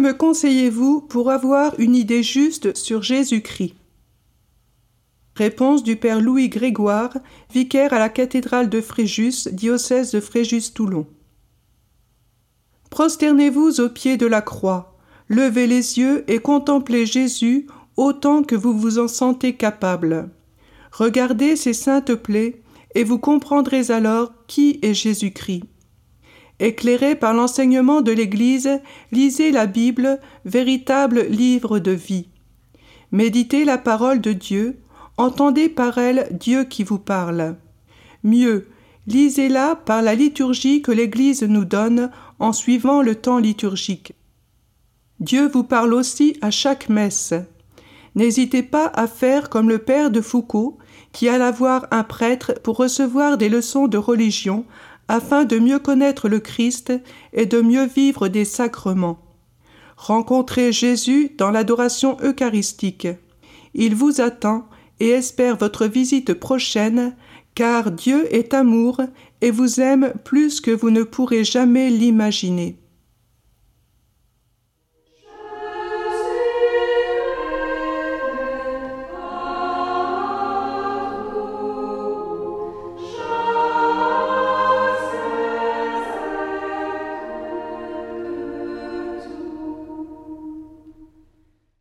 Me conseillez-vous pour avoir une idée juste sur Jésus-Christ? Réponse du Père Louis Grégoire, vicaire à la cathédrale de Fréjus, diocèse de Fréjus-Toulon. Prosternez-vous aux pieds de la croix, levez les yeux et contemplez Jésus autant que vous vous en sentez capable. Regardez ces saintes plaies et vous comprendrez alors qui est Jésus-Christ. Éclairé par l'enseignement de l'Église, lisez la Bible, véritable livre de vie. Méditez la parole de Dieu, entendez par elle Dieu qui vous parle. Mieux, lisez-la par la liturgie que l'Église nous donne en suivant le temps liturgique. Dieu vous parle aussi à chaque messe. N'hésitez pas à faire comme le père de Foucault, qui alla voir un prêtre pour recevoir des leçons de religion afin de mieux connaître le Christ et de mieux vivre des sacrements. Rencontrez Jésus dans l'adoration eucharistique. Il vous attend et espère votre visite prochaine, car Dieu est amour et vous aime plus que vous ne pourrez jamais l'imaginer.